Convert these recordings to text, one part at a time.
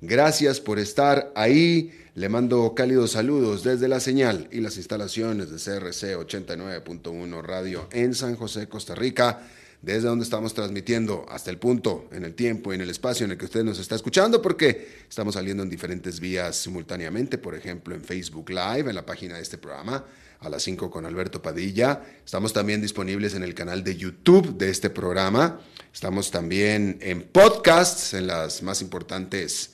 Gracias por estar ahí. Le mando cálidos saludos desde la señal y las instalaciones de CRC 89.1 Radio en San José, Costa Rica, desde donde estamos transmitiendo hasta el punto, en el tiempo y en el espacio en el que usted nos está escuchando, porque estamos saliendo en diferentes vías simultáneamente, por ejemplo en Facebook Live, en la página de este programa, a las 5 con Alberto Padilla. Estamos también disponibles en el canal de YouTube de este programa. Estamos también en podcasts, en las más importantes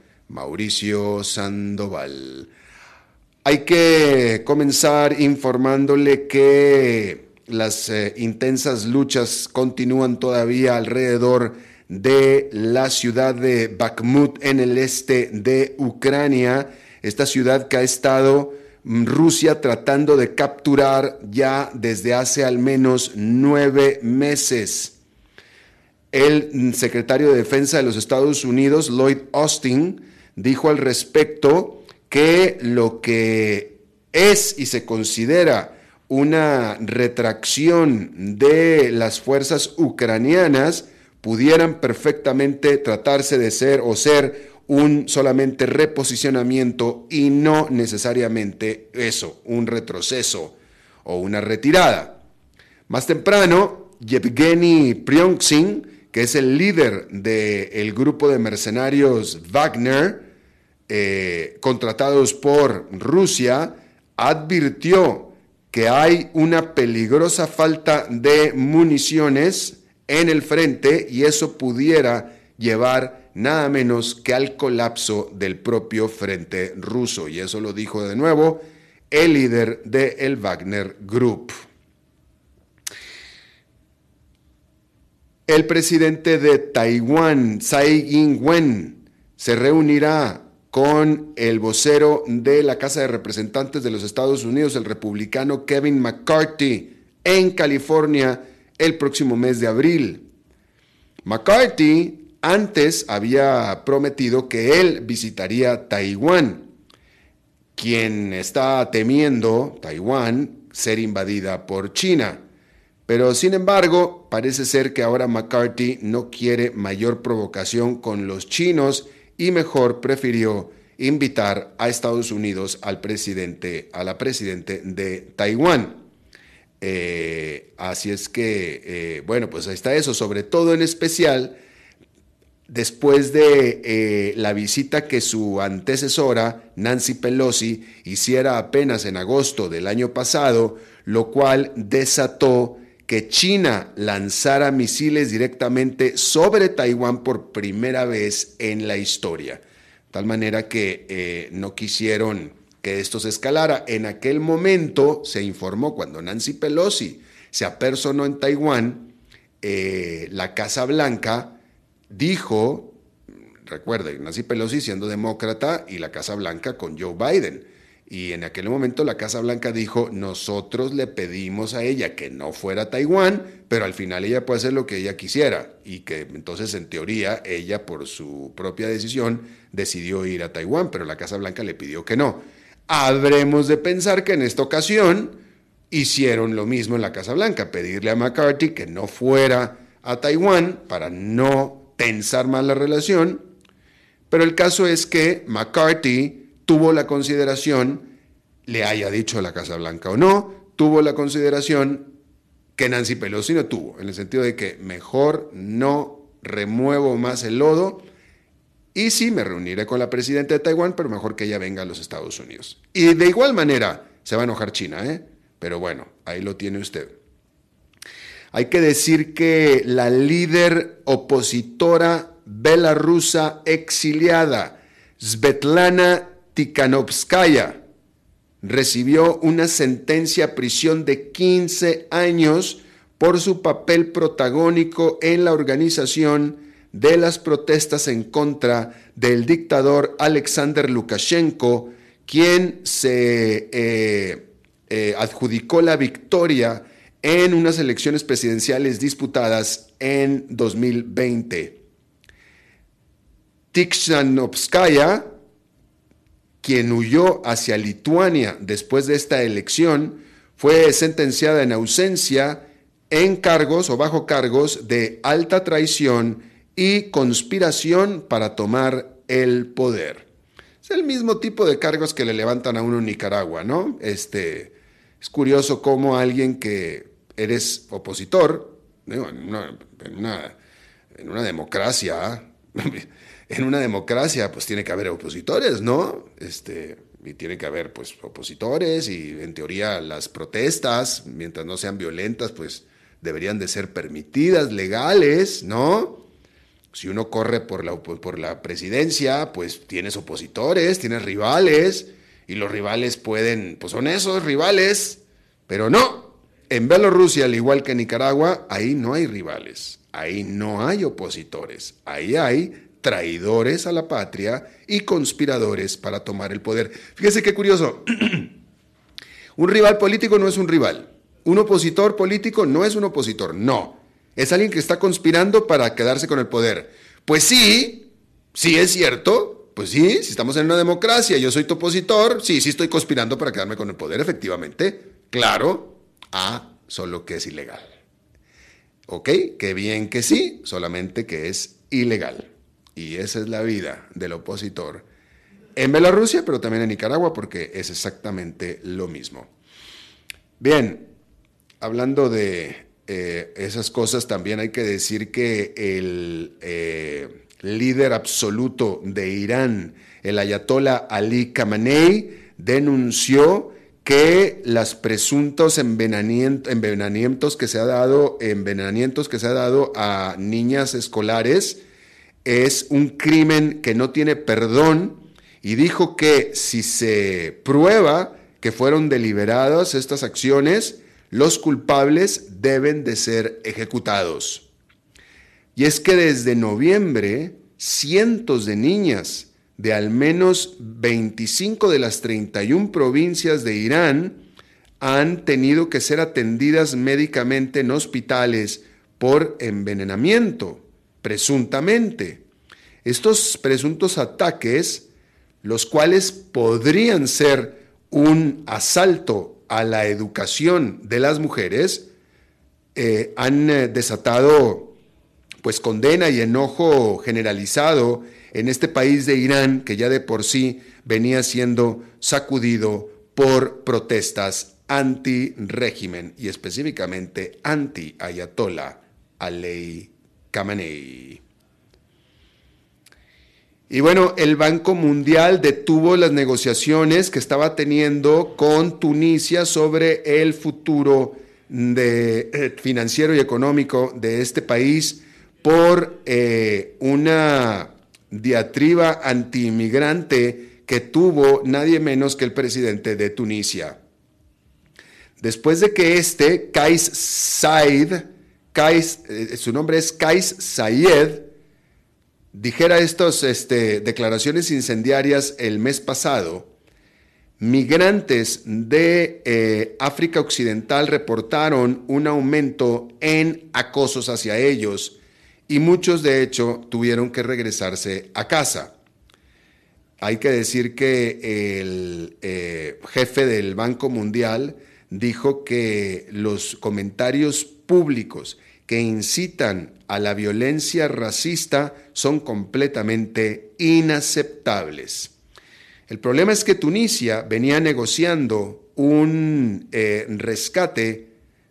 Mauricio Sandoval. Hay que comenzar informándole que las eh, intensas luchas continúan todavía alrededor de la ciudad de Bakhmut en el este de Ucrania, esta ciudad que ha estado mm, Rusia tratando de capturar ya desde hace al menos nueve meses. El mm, secretario de Defensa de los Estados Unidos, Lloyd Austin, dijo al respecto que lo que es y se considera una retracción de las fuerzas ucranianas pudieran perfectamente tratarse de ser o ser un solamente reposicionamiento y no necesariamente eso, un retroceso o una retirada. Más temprano, Yevgeny Prionkshin, que es el líder del grupo de mercenarios Wagner, eh, contratados por Rusia, advirtió que hay una peligrosa falta de municiones en el frente y eso pudiera llevar nada menos que al colapso del propio frente ruso. Y eso lo dijo de nuevo el líder del Wagner Group. El presidente de Taiwán, Tsai Ing-wen, se reunirá con el vocero de la Casa de Representantes de los Estados Unidos, el republicano Kevin McCarthy, en California el próximo mes de abril. McCarthy antes había prometido que él visitaría Taiwán, quien está temiendo Taiwán ser invadida por China. Pero sin embargo, parece ser que ahora McCarthy no quiere mayor provocación con los chinos y mejor prefirió invitar a Estados Unidos al presidente, a la presidente de Taiwán. Eh, así es que, eh, bueno, pues ahí está eso, sobre todo en especial después de eh, la visita que su antecesora, Nancy Pelosi, hiciera apenas en agosto del año pasado, lo cual desató que China lanzara misiles directamente sobre Taiwán por primera vez en la historia. Tal manera que eh, no quisieron que esto se escalara. En aquel momento se informó cuando Nancy Pelosi se apersonó en Taiwán, eh, la Casa Blanca dijo, recuerden, Nancy Pelosi siendo demócrata y la Casa Blanca con Joe Biden. Y en aquel momento la Casa Blanca dijo, nosotros le pedimos a ella que no fuera a Taiwán, pero al final ella puede hacer lo que ella quisiera. Y que entonces en teoría ella por su propia decisión decidió ir a Taiwán, pero la Casa Blanca le pidió que no. Habremos de pensar que en esta ocasión hicieron lo mismo en la Casa Blanca, pedirle a McCarthy que no fuera a Taiwán para no tensar más la relación. Pero el caso es que McCarthy tuvo la consideración, le haya dicho la Casa Blanca o no, tuvo la consideración que Nancy Pelosi no tuvo, en el sentido de que mejor no remuevo más el lodo y sí me reuniré con la presidenta de Taiwán, pero mejor que ella venga a los Estados Unidos. Y de igual manera se va a enojar China, ¿eh? Pero bueno, ahí lo tiene usted. Hay que decir que la líder opositora belarusa exiliada, Svetlana Tikhanovskaya recibió una sentencia a prisión de 15 años por su papel protagónico en la organización de las protestas en contra del dictador Alexander Lukashenko, quien se eh, eh, adjudicó la victoria en unas elecciones presidenciales disputadas en 2020. Tikhanovskaya quien huyó hacia Lituania después de esta elección, fue sentenciada en ausencia en cargos o bajo cargos de alta traición y conspiración para tomar el poder. Es el mismo tipo de cargos que le levantan a uno en Nicaragua, ¿no? Este, es curioso cómo alguien que eres opositor, en, una, en una democracia, en una democracia pues tiene que haber opositores, ¿no? Este, y tiene que haber pues opositores y en teoría las protestas, mientras no sean violentas, pues deberían de ser permitidas, legales, ¿no? Si uno corre por la, por la presidencia, pues tienes opositores, tienes rivales, y los rivales pueden, pues son esos rivales, pero no. En Bielorrusia, al igual que en Nicaragua, ahí no hay rivales, ahí no hay opositores, ahí hay traidores a la patria y conspiradores para tomar el poder. Fíjese qué curioso. un rival político no es un rival. Un opositor político no es un opositor. No. Es alguien que está conspirando para quedarse con el poder. Pues sí, sí es cierto. Pues sí, si estamos en una democracia, yo soy tu opositor, sí, sí estoy conspirando para quedarme con el poder, efectivamente. Claro. Ah, solo que es ilegal. ¿Ok? Qué bien que sí, solamente que es ilegal. Y esa es la vida del opositor en Bielorrusia, pero también en Nicaragua, porque es exactamente lo mismo. Bien, hablando de eh, esas cosas, también hay que decir que el eh, líder absoluto de Irán, el ayatollah Ali Khamenei, denunció que los presuntos envenenamientos que se ha dado, envenenamientos que se ha dado a niñas escolares, es un crimen que no tiene perdón y dijo que si se prueba que fueron deliberadas estas acciones, los culpables deben de ser ejecutados. Y es que desde noviembre, cientos de niñas de al menos 25 de las 31 provincias de Irán han tenido que ser atendidas médicamente en hospitales por envenenamiento presuntamente. Estos presuntos ataques, los cuales podrían ser un asalto a la educación de las mujeres, eh, han eh, desatado pues condena y enojo generalizado en este país de Irán que ya de por sí venía siendo sacudido por protestas anti-régimen y específicamente anti-Ayatollah Ali Khamenei. Y bueno, el Banco Mundial detuvo las negociaciones que estaba teniendo con Tunisia sobre el futuro eh, financiero y económico de este país por eh, una diatriba antiinmigrante que tuvo nadie menos que el presidente de Tunisia. Después de que este, Kais Said, eh, su nombre es Kais Sayed, dijera estas este, declaraciones incendiarias el mes pasado, Migrantes de eh, África Occidental reportaron un aumento en acosos hacia ellos y muchos de hecho tuvieron que regresarse a casa. Hay que decir que el eh, jefe del Banco Mundial dijo que los comentarios públicos que incitan a la violencia racista son completamente inaceptables. El problema es que Tunisia venía negociando un eh, rescate,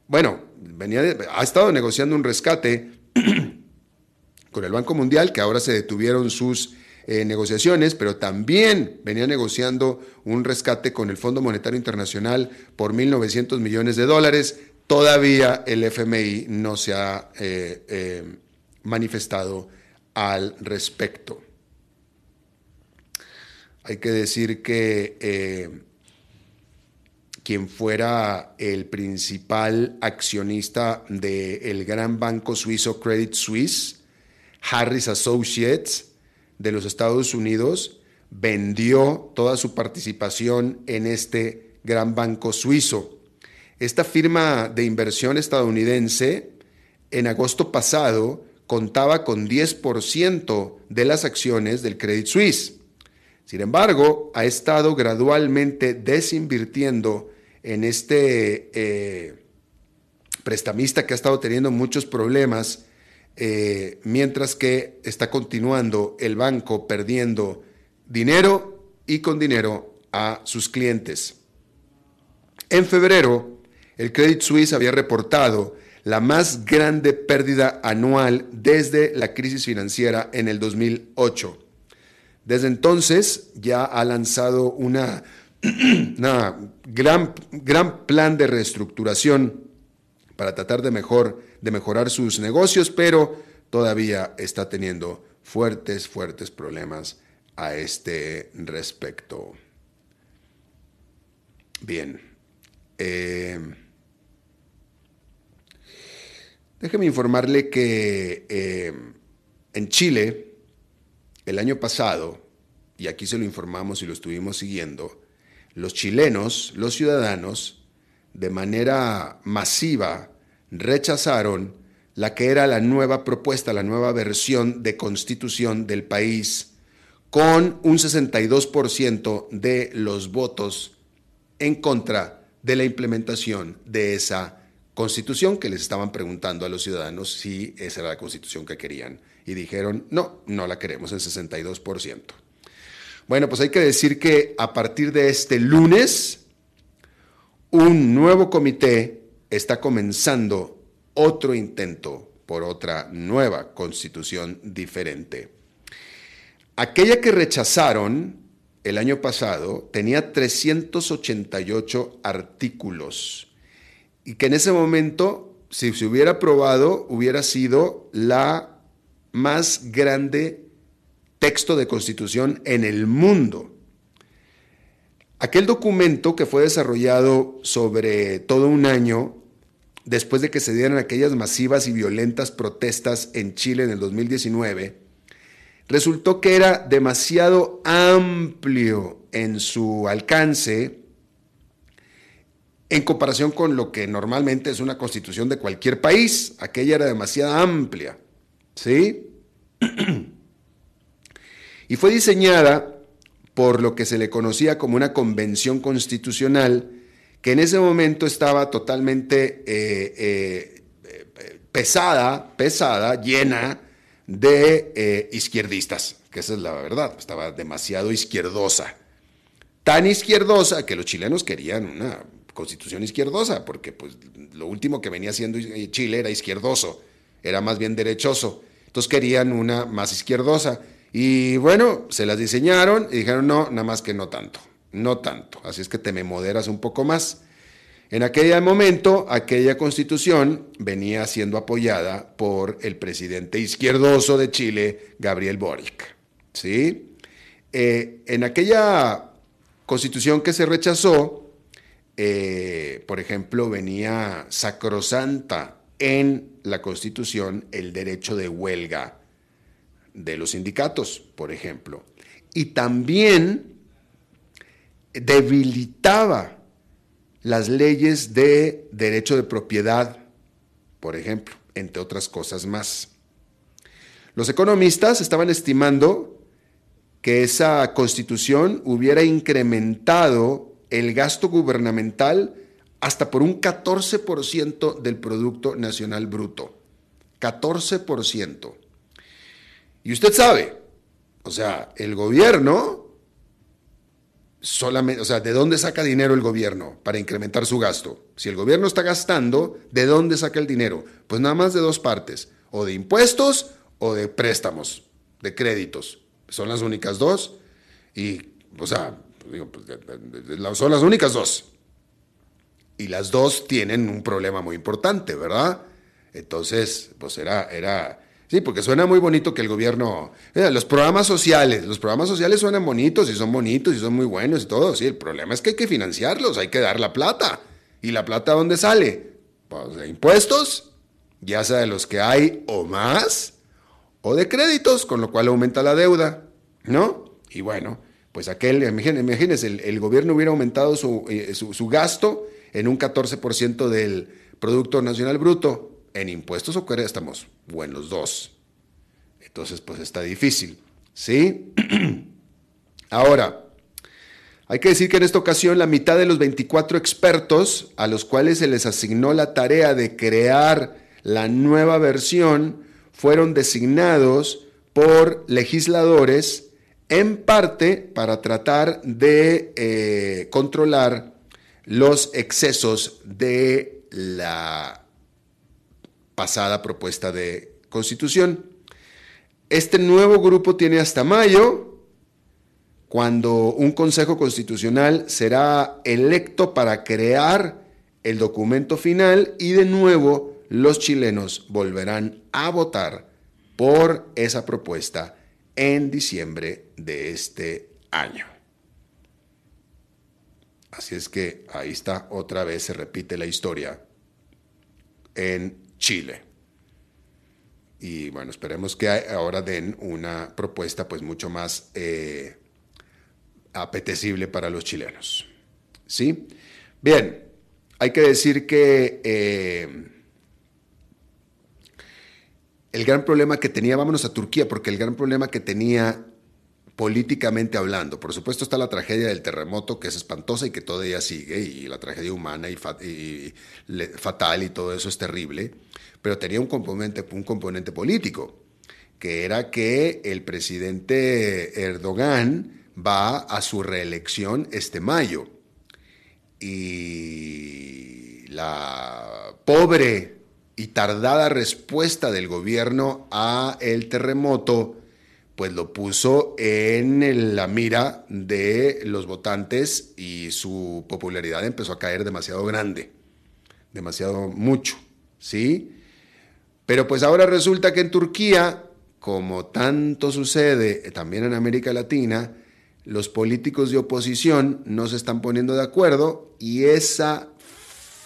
bueno, venía ha estado negociando un rescate con el Banco Mundial, que ahora se detuvieron sus eh, negociaciones, pero también venía negociando un rescate con el Fondo Monetario Internacional por 1.900 millones de dólares. Todavía el FMI no se ha eh, eh, manifestado al respecto. Hay que decir que quien fuera el principal accionista del gran banco suizo Credit Suisse, Harris Associates, de los Estados Unidos vendió toda su participación en este gran banco suizo. Esta firma de inversión estadounidense en agosto pasado contaba con 10% de las acciones del Credit Suisse. Sin embargo, ha estado gradualmente desinvirtiendo en este eh, prestamista que ha estado teniendo muchos problemas eh, mientras que está continuando el banco perdiendo dinero y con dinero a sus clientes. En febrero, el Credit Suisse había reportado la más grande pérdida anual desde la crisis financiera en el 2008. Desde entonces ya ha lanzado una, gran, gran plan de reestructuración para tratar de, mejor, de mejorar sus negocios, pero todavía está teniendo fuertes, fuertes problemas a este respecto. Bien. Eh, déjeme informarle que eh, en Chile, el año pasado, y aquí se lo informamos y lo estuvimos siguiendo, los chilenos, los ciudadanos, de manera masiva rechazaron la que era la nueva propuesta, la nueva versión de constitución del país, con un 62% de los votos en contra de la implementación de esa constitución que les estaban preguntando a los ciudadanos si esa era la constitución que querían. Y dijeron, no, no la queremos, el 62%. Bueno, pues hay que decir que a partir de este lunes, un nuevo comité está comenzando otro intento por otra nueva constitución diferente. Aquella que rechazaron el año pasado tenía 388 artículos y que en ese momento, si se hubiera aprobado, hubiera sido la más grande texto de constitución en el mundo. Aquel documento que fue desarrollado sobre todo un año después de que se dieran aquellas masivas y violentas protestas en Chile en el 2019, resultó que era demasiado amplio en su alcance en comparación con lo que normalmente es una constitución de cualquier país. Aquella era demasiado amplia. ¿Sí? y fue diseñada por lo que se le conocía como una convención constitucional, que en ese momento estaba totalmente eh, eh, pesada, pesada, llena de eh, izquierdistas, que esa es la verdad, estaba demasiado izquierdosa. Tan izquierdosa que los chilenos querían una constitución izquierdosa, porque pues, lo último que venía siendo Chile era izquierdoso, era más bien derechoso. Entonces querían una más izquierdosa. Y bueno, se las diseñaron y dijeron, no, nada más que no tanto, no tanto. Así es que te me moderas un poco más. En aquel momento, aquella constitución venía siendo apoyada por el presidente izquierdoso de Chile, Gabriel Boric. ¿sí? Eh, en aquella constitución que se rechazó, eh, por ejemplo, venía sacrosanta en la constitución el derecho de huelga de los sindicatos, por ejemplo. Y también debilitaba las leyes de derecho de propiedad, por ejemplo, entre otras cosas más. Los economistas estaban estimando que esa constitución hubiera incrementado el gasto gubernamental hasta por un 14% del Producto Nacional Bruto. 14%. Y usted sabe, o sea, el gobierno solamente, o sea, ¿de dónde saca dinero el gobierno para incrementar su gasto? Si el gobierno está gastando, ¿de dónde saca el dinero? Pues nada más de dos partes, o de impuestos o de préstamos, de créditos. Son las únicas dos. Y, o sea, pues, son las únicas dos. Y las dos tienen un problema muy importante, ¿verdad? Entonces, pues era, era, sí, porque suena muy bonito que el gobierno, eh, los programas sociales, los programas sociales suenan bonitos y son bonitos y son muy buenos y todo, sí, el problema es que hay que financiarlos, hay que dar la plata. ¿Y la plata dónde sale? Pues de impuestos, ya sea de los que hay o más, o de créditos, con lo cual aumenta la deuda, ¿no? Y bueno, pues aquel, imagínense, el, gobierno hubiera aumentado su, eh, su, su gasto en un 14% del Producto Nacional Bruto en impuestos o estamos o en los dos. Entonces, pues está difícil, ¿sí? Ahora, hay que decir que en esta ocasión la mitad de los 24 expertos a los cuales se les asignó la tarea de crear la nueva versión fueron designados por legisladores en parte para tratar de eh, controlar los excesos de la pasada propuesta de constitución. Este nuevo grupo tiene hasta mayo, cuando un Consejo Constitucional será electo para crear el documento final y de nuevo los chilenos volverán a votar por esa propuesta en diciembre de este año. Así es que ahí está, otra vez se repite la historia en Chile. Y bueno, esperemos que ahora den una propuesta pues mucho más eh, apetecible para los chilenos. ¿Sí? Bien, hay que decir que eh, el gran problema que tenía, vámonos a Turquía, porque el gran problema que tenía políticamente hablando. Por supuesto está la tragedia del terremoto, que es espantosa y que todavía sigue, y la tragedia humana y, fatal y todo eso es terrible, pero tenía un componente, un componente político, que era que el presidente Erdogan va a su reelección este mayo. Y la pobre y tardada respuesta del gobierno a el terremoto pues lo puso en la mira de los votantes y su popularidad empezó a caer demasiado grande, demasiado mucho, ¿sí? Pero pues ahora resulta que en Turquía, como tanto sucede también en América Latina, los políticos de oposición no se están poniendo de acuerdo y esa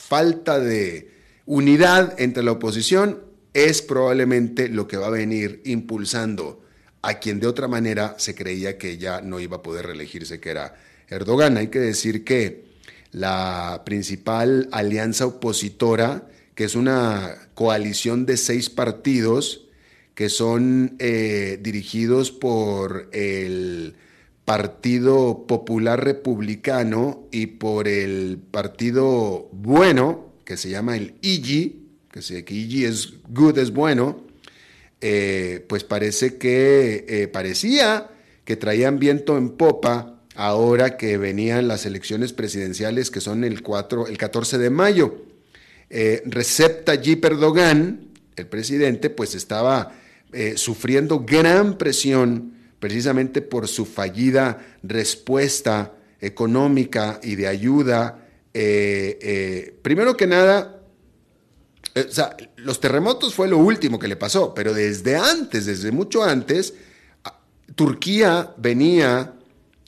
falta de unidad entre la oposición es probablemente lo que va a venir impulsando a quien de otra manera se creía que ya no iba a poder reelegirse, que era Erdogan. Hay que decir que la principal alianza opositora, que es una coalición de seis partidos que son eh, dirigidos por el Partido Popular Republicano y por el Partido Bueno, que se llama el IGI, que, se, que IGI es good, es bueno, eh, pues parece que eh, parecía que traían viento en popa ahora que venían las elecciones presidenciales que son el, 4, el 14 de mayo. Eh, Recep Tayyip Erdogan, el presidente, pues estaba eh, sufriendo gran presión precisamente por su fallida respuesta económica y de ayuda. primero que nada, los terremotos fue lo último que le pasó, pero desde antes, desde mucho antes, Turquía venía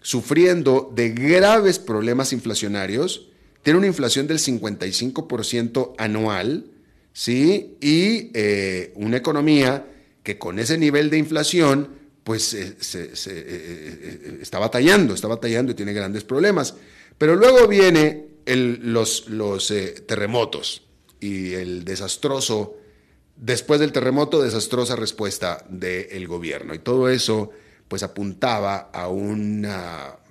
sufriendo de graves problemas inflacionarios, tiene una inflación del 55% anual, ¿sí? Y eh, una economía que con ese nivel de inflación, pues está batallando, está batallando y tiene grandes problemas. Pero luego viene los, los terremotos y el desastroso, después del terremoto, desastrosa respuesta del gobierno. Y todo eso pues apuntaba a un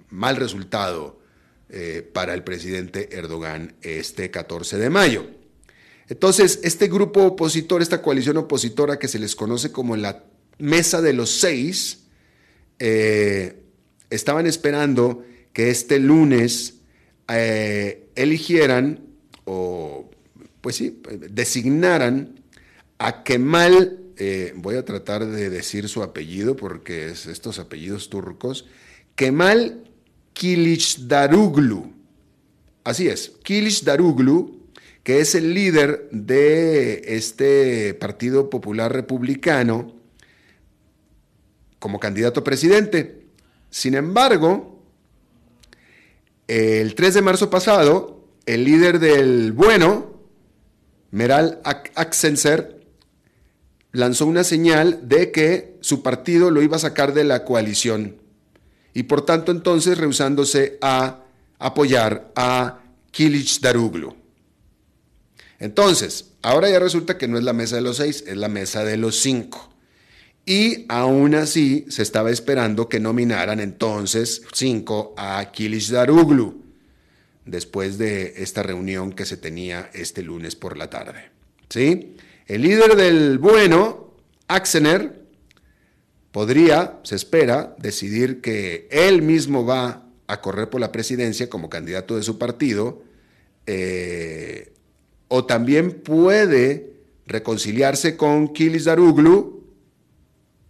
mal resultado eh, para el presidente Erdogan este 14 de mayo. Entonces, este grupo opositor, esta coalición opositora que se les conoce como la Mesa de los Seis, eh, estaban esperando que este lunes eh, eligieran o, pues sí, designaran a Kemal, voy a tratar de decir su apellido porque es estos apellidos turcos, Kemal Daruglu, Así es, Daruglu, que es el líder de este Partido Popular Republicano como candidato a presidente. Sin embargo, el 3 de marzo pasado, el líder del bueno, Meral Aksenser, lanzó una señal de que su partido lo iba a sacar de la coalición y por tanto entonces rehusándose a apoyar a Kilich Daruglu. Entonces, ahora ya resulta que no es la mesa de los seis, es la mesa de los cinco. Y aún así se estaba esperando que nominaran entonces cinco a Kilich Daruglu después de esta reunión que se tenía este lunes por la tarde. ¿Sí? El líder del bueno, Axener, podría, se espera, decidir que él mismo va a correr por la presidencia como candidato de su partido, eh, o también puede reconciliarse con Kilis Daruglu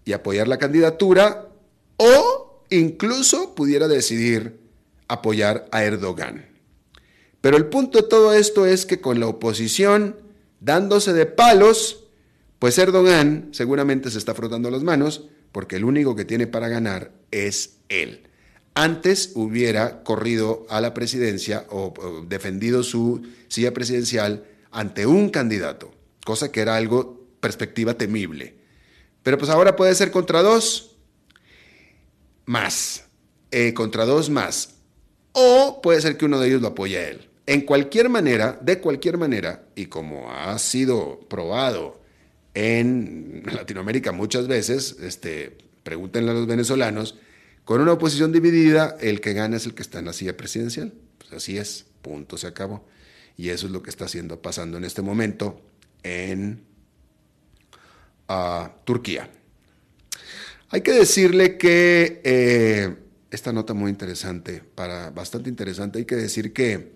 y apoyar la candidatura, o incluso pudiera decidir apoyar a Erdogan. Pero el punto de todo esto es que con la oposición dándose de palos, pues Erdogan seguramente se está frotando las manos porque el único que tiene para ganar es él. Antes hubiera corrido a la presidencia o, defendido su silla presidencial ante un candidato, cosa que era algo perspectiva temible. Pero pues ahora puede ser contra dos más, eh, contra dos más, o puede ser que uno de ellos lo apoye a él. En cualquier manera, de cualquier manera, y como ha sido probado en Latinoamérica muchas veces, este, pregúntenle a los venezolanos, con una oposición dividida, el que gana es el que está en la silla presidencial. Pues así es, punto, se acabó. Y eso es lo que está haciendo, pasando en este momento en ah, Turquía. Hay que decirle que eh, esta nota muy interesante, para, bastante interesante, hay que decir que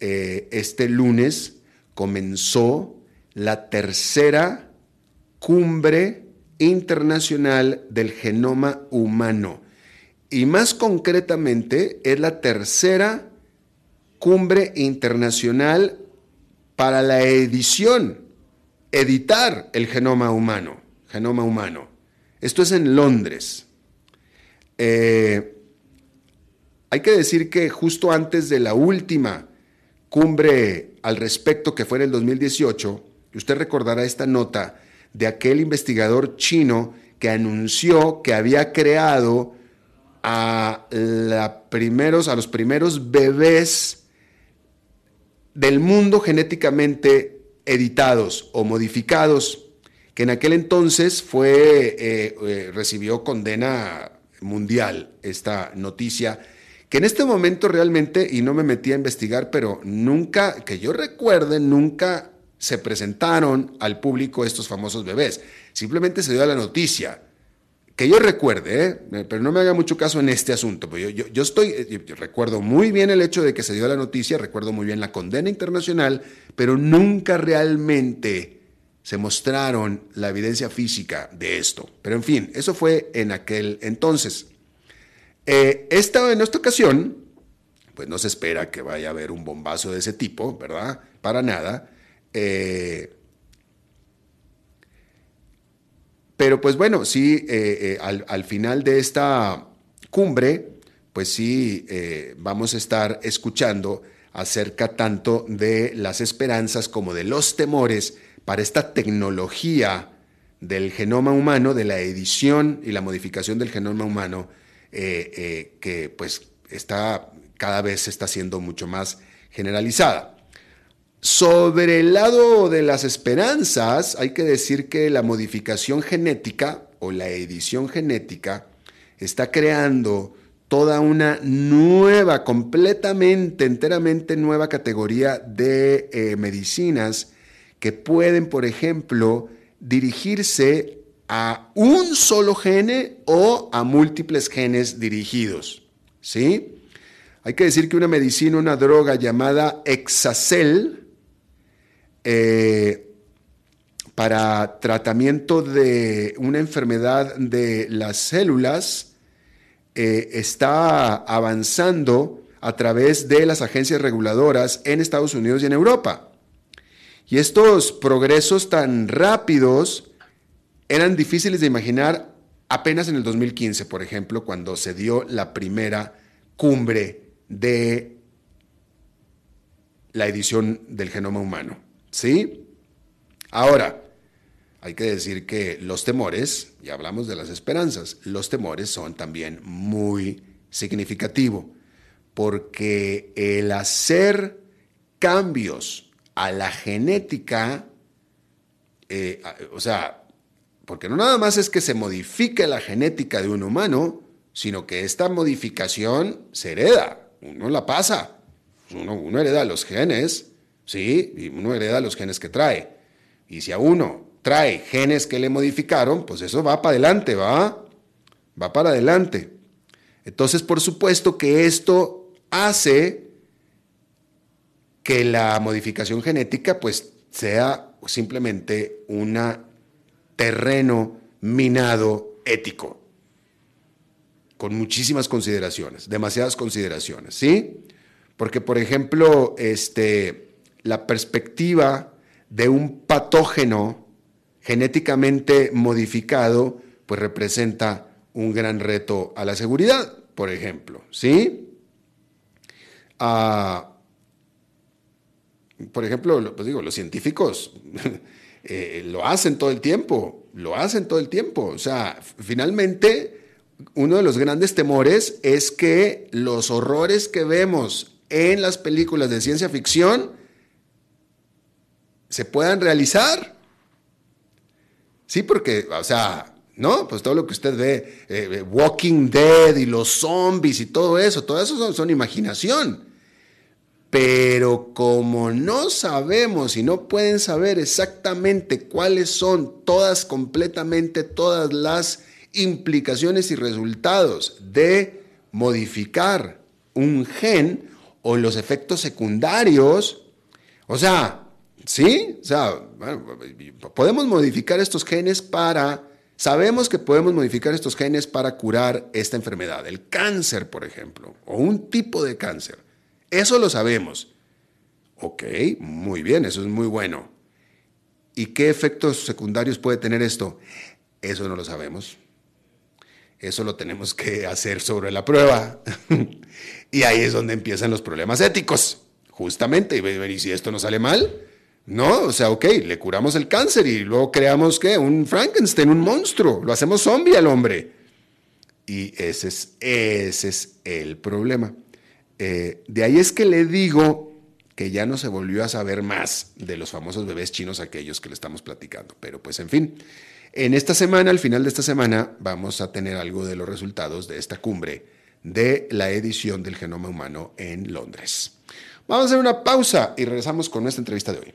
eh, este lunes comenzó la tercera Cumbre Internacional del Genoma Humano. Y más concretamente es la tercera cumbre internacional para la edición, editar el genoma humano, genoma humano. Esto es en Londres. Eh, hay que decir que justo antes de la última cumbre al respecto que fue en el 2018, usted recordará esta nota, de aquel investigador chino que anunció que había creado a, los primeros bebés del mundo genéticamente editados o modificados, que en aquel entonces fue, eh, eh, recibió condena mundial esta noticia, que en este momento realmente, y no me metí a investigar, pero nunca, que yo recuerde, nunca se presentaron al público estos famosos bebés. Simplemente se dio la noticia. Que yo recuerde, ¿eh? pero no me haga mucho caso en este asunto. Yo, yo, estoy, eh, recuerdo muy bien el hecho de que se dio la noticia, recuerdo muy bien la condena internacional, pero nunca realmente se mostraron la evidencia física de esto. Pero en fin, eso fue en aquel entonces. Eh, esta, en esta ocasión, pues no se espera que vaya a haber un bombazo de ese tipo, ¿verdad? Para nada. Eh, pero pues bueno, sí, eh, eh, al, final de esta cumbre, pues sí, vamos a estar escuchando acerca tanto de las esperanzas como de los temores para esta tecnología del genoma humano, de la edición y la modificación del genoma humano, que pues está cada vez está siendo mucho más generalizada. Sobre el lado de las esperanzas, hay que decir que la modificación genética o la edición genética está creando toda una nueva, completamente, enteramente nueva categoría de eh, medicinas que pueden, por ejemplo, dirigirse a un solo gene o a múltiples genes dirigidos. ¿Sí? Hay que decir que una medicina, una droga llamada Exacel, eh, para tratamiento de una enfermedad de las células, eh, está avanzando a través de las agencias reguladoras en Estados Unidos y en Europa. Y estos progresos tan rápidos eran difíciles de imaginar apenas en el 2015, por ejemplo, cuando se dio la primera cumbre de la edición del genoma humano. ¿Sí? Ahora, hay que decir que los temores, ya hablamos de las esperanzas, los temores son también muy significativos, porque el hacer cambios a la genética, eh, o sea, porque no nada más es que se modifique la genética de un humano, sino que esta modificación se hereda, uno la pasa, uno, hereda los genes, ¿sí? Y uno hereda los genes que trae. Y si a uno trae genes que le modificaron, pues eso va para adelante, va, va para adelante. Entonces, por supuesto que esto hace que la modificación genética pues sea simplemente un terreno minado ético, con muchísimas consideraciones, demasiadas consideraciones, ¿sí? Porque, por ejemplo, este, la perspectiva de un patógeno genéticamente modificado, pues representa un gran reto a la seguridad, por ejemplo, ¿sí? Ah, por ejemplo, pues digo, los científicos eh, lo hacen todo el tiempo, lo hacen todo el tiempo. O sea, finalmente, uno de los grandes temores es que los horrores que vemos en las películas de ciencia ficción se puedan realizar. Sí, porque, o sea, ¿no? Pues todo lo que usted ve, eh, Walking Dead y los zombies y todo eso, todo eso son imaginación. Pero como no sabemos y no pueden saber exactamente cuáles son todas, completamente todas las implicaciones y resultados de modificar un gen o los efectos secundarios, o sea, ¿sí? O sea, podemos modificar estos genes para, sabemos que podemos modificar estos genes para curar esta enfermedad, el cáncer, por ejemplo, o un tipo de cáncer. Eso lo sabemos. Ok, muy bien, eso es muy bueno. ¿Y qué efectos secundarios puede tener esto? Eso no lo sabemos. Eso lo tenemos que hacer sobre la prueba. y ahí es donde empiezan los problemas éticos, justamente. Y si esto no sale mal, no, o sea, ok, le curamos el cáncer y luego creamos, ¿qué? Un Frankenstein, un monstruo. Lo hacemos zombie al hombre. Y ese es, ese es el problema. Eh, de ahí es que le digo que ya no se volvió a saber más de los famosos bebés chinos aquellos que le estamos platicando. Pero pues en fin, en esta semana, al final de esta semana, vamos a tener algo de los resultados de esta cumbre de la edición del genoma humano en Londres. Vamos a hacer una pausa y regresamos con nuestra entrevista de hoy.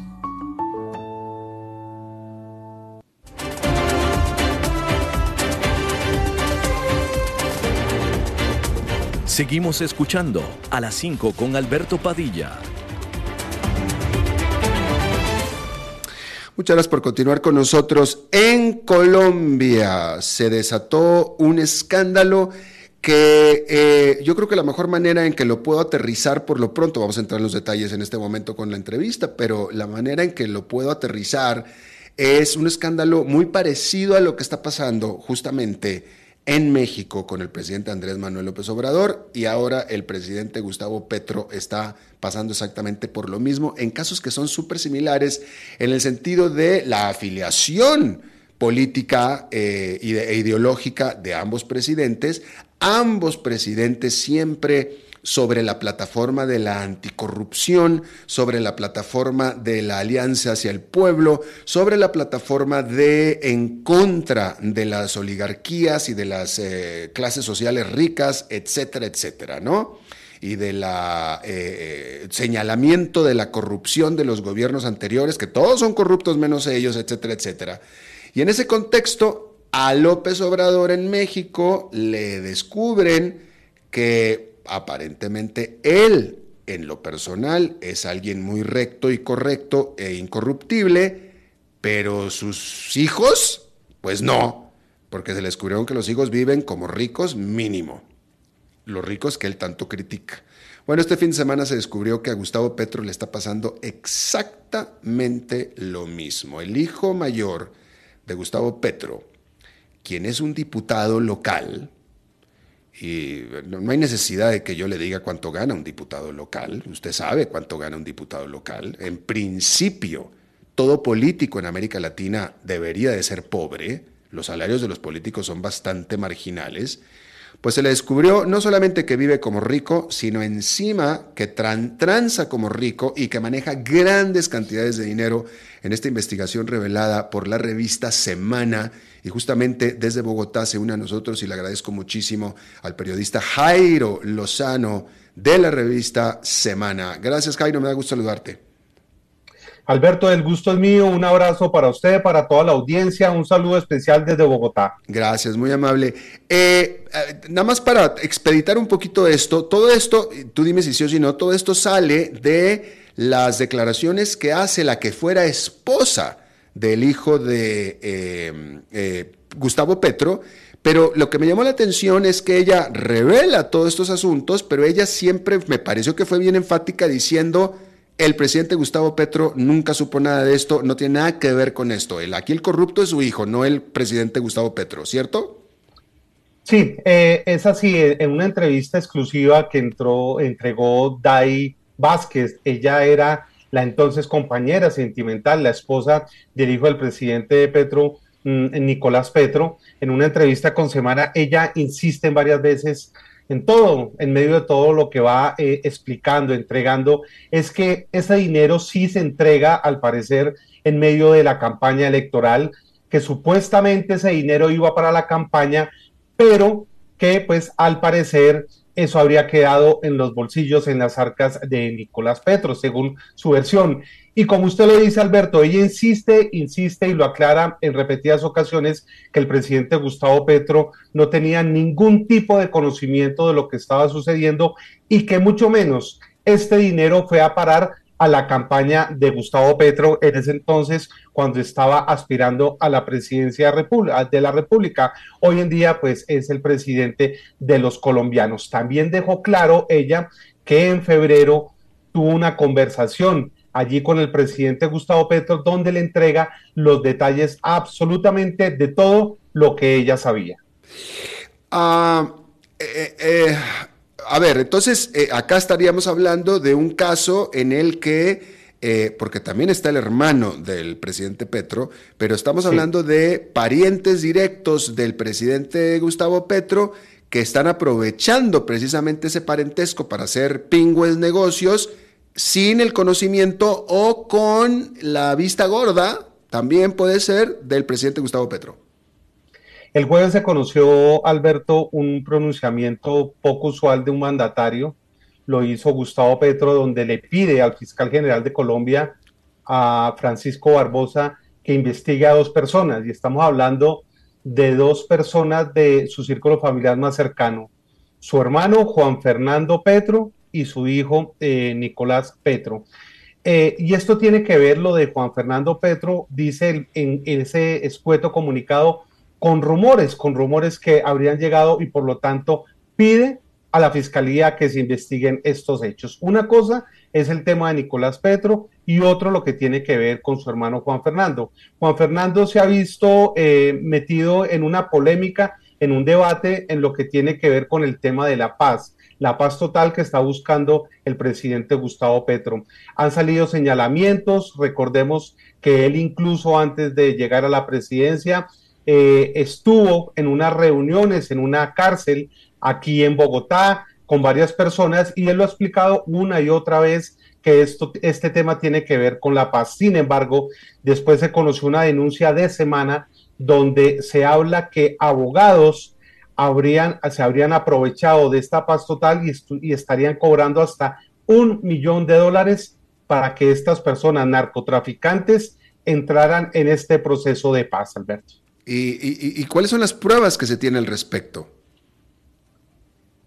Seguimos escuchando a las 5 con Alberto Padilla. Muchas gracias por continuar con nosotros. En Colombia se desató un escándalo que eh, yo creo que la mejor manera en que lo puedo aterrizar por lo pronto, vamos a entrar en los detalles en este momento con la entrevista, pero la manera en que lo puedo aterrizar es un escándalo muy parecido a lo que está pasando justamente en México con el presidente Andrés Manuel López Obrador y ahora el presidente Gustavo Petro está pasando exactamente por lo mismo en casos que son súper similares en el sentido de la afiliación política eh, e ideológica de ambos presidentes. Ambos presidentes siempre sobre la plataforma de la anticorrupción, sobre la plataforma de la alianza hacia el pueblo, sobre la plataforma de en contra de las oligarquías y de las eh, clases sociales ricas, etcétera, etcétera, ¿no? y de la eh, señalamiento de la corrupción de los gobiernos anteriores, que todos son corruptos menos ellos, etcétera, etcétera. Y en ese contexto, a López Obrador en México le descubren que aparentemente él, en lo personal, es alguien muy recto y correcto e incorruptible, pero sus hijos, pues no, porque se le descubrieron que los hijos viven como ricos mínimo, los ricos que él tanto critica. Bueno, este fin de semana se descubrió que a Gustavo Petro le está pasando exactamente lo mismo. El hijo mayor de Gustavo Petro, quien es un diputado local, y no hay necesidad de que yo le diga cuánto gana un diputado local. Usted sabe cuánto gana un diputado local. En principio, todo político en América Latina debería de ser pobre. Los salarios de los políticos son bastante marginales. Pues se le descubrió no solamente que vive como rico, sino encima que transa como rico y que maneja grandes cantidades de dinero en esta investigación revelada por la revista Semana. Y justamente desde Bogotá se une a nosotros y le agradezco muchísimo al periodista Jairo Lozano de la revista Semana. Gracias Jairo, me da gusto saludarte. Alberto, el gusto es mío. Un abrazo para usted, para toda la audiencia. Un saludo especial desde Bogotá. Gracias, muy amable. Eh, eh, nada más para expeditar un poquito esto, todo esto, tú dime si sí o si no, todo esto sale de las declaraciones que hace la que fuera esposa del hijo de eh, Gustavo Petro, pero lo que me llamó la atención es que ella revela todos estos asuntos, pero ella siempre me pareció que fue bien enfática diciendo el presidente Gustavo Petro nunca supo nada de esto, no tiene nada que ver con esto. El, aquí el corrupto es su hijo, no el presidente Gustavo Petro, ¿cierto? Sí, eh, es así. En una entrevista exclusiva que entró, entregó Dai Vázquez, ella era la entonces compañera sentimental, la esposa del hijo del presidente Petro, mm, Nicolás Petro. En una entrevista con Semana, ella insiste en varias veces en todo, en medio de todo lo que va eh, explicando, entregando, es que ese dinero sí se entrega, al parecer, en medio de la campaña electoral, que supuestamente ese dinero iba para la campaña, pero que pues al parecer eso habría quedado en los bolsillos, en las arcas de Nicolás Petro, según su versión. Y como usted lo dice, Alberto, ella insiste, insiste y lo aclara en repetidas ocasiones que el presidente Gustavo Petro no tenía ningún tipo de conocimiento de lo que estaba sucediendo y que mucho menos este dinero fue a parar a la campaña de Gustavo Petro en ese entonces cuando estaba aspirando a la presidencia de la República. Hoy en día pues es el presidente de los colombianos. También dejó claro ella que en febrero tuvo una conversación allí con el presidente Gustavo Petro, donde le entrega los detalles absolutamente de todo lo que ella sabía. Ah, eh, eh, a ver, entonces eh, acá estaríamos hablando de un caso en el que, porque también está el hermano del presidente Petro, pero estamos hablando de parientes directos del presidente Gustavo Petro que están aprovechando precisamente ese parentesco para hacer pingües negocios sin el conocimiento o con la vista gorda, también puede ser del presidente Gustavo Petro. El jueves se conoció, Alberto, un pronunciamiento poco usual de un mandatario. Lo hizo Gustavo Petro, donde le pide al fiscal general de Colombia, a Francisco Barbosa, que investigue a dos personas. Y estamos hablando de dos personas de su círculo familiar más cercano. su hermano Juan Fernando Petro y su hijo eh, Nicolás Petro. Eh, y esto tiene que ver lo de Juan Fernando Petro, dice en ese escueto comunicado, con rumores, con rumores que habrían llegado y por lo tanto pide a la fiscalía que se investiguen estos hechos. Una cosa es el tema de Nicolás Petro y otro lo que tiene que ver con su hermano Juan Fernando. Juan Fernando se ha visto eh, metido en una polémica, en un debate en lo que tiene que ver con el tema de la paz la paz total que está buscando el presidente Gustavo Petro. Han salido señalamientos, recordemos que él incluso antes de llegar a la presidencia eh, estuvo en unas reuniones en una cárcel aquí en Bogotá con varias personas y él lo ha explicado una y otra vez que esto, este tema tiene que ver con la paz. Sin embargo, después se conoció una denuncia de semana donde se habla que abogados habrían, se habrían aprovechado de esta paz total y, y estarían cobrando hasta un millón de dólares para que estas personas narcotraficantes entraran en este proceso de paz, Alberto. ¿Y, cuáles son las pruebas que se tiene al respecto?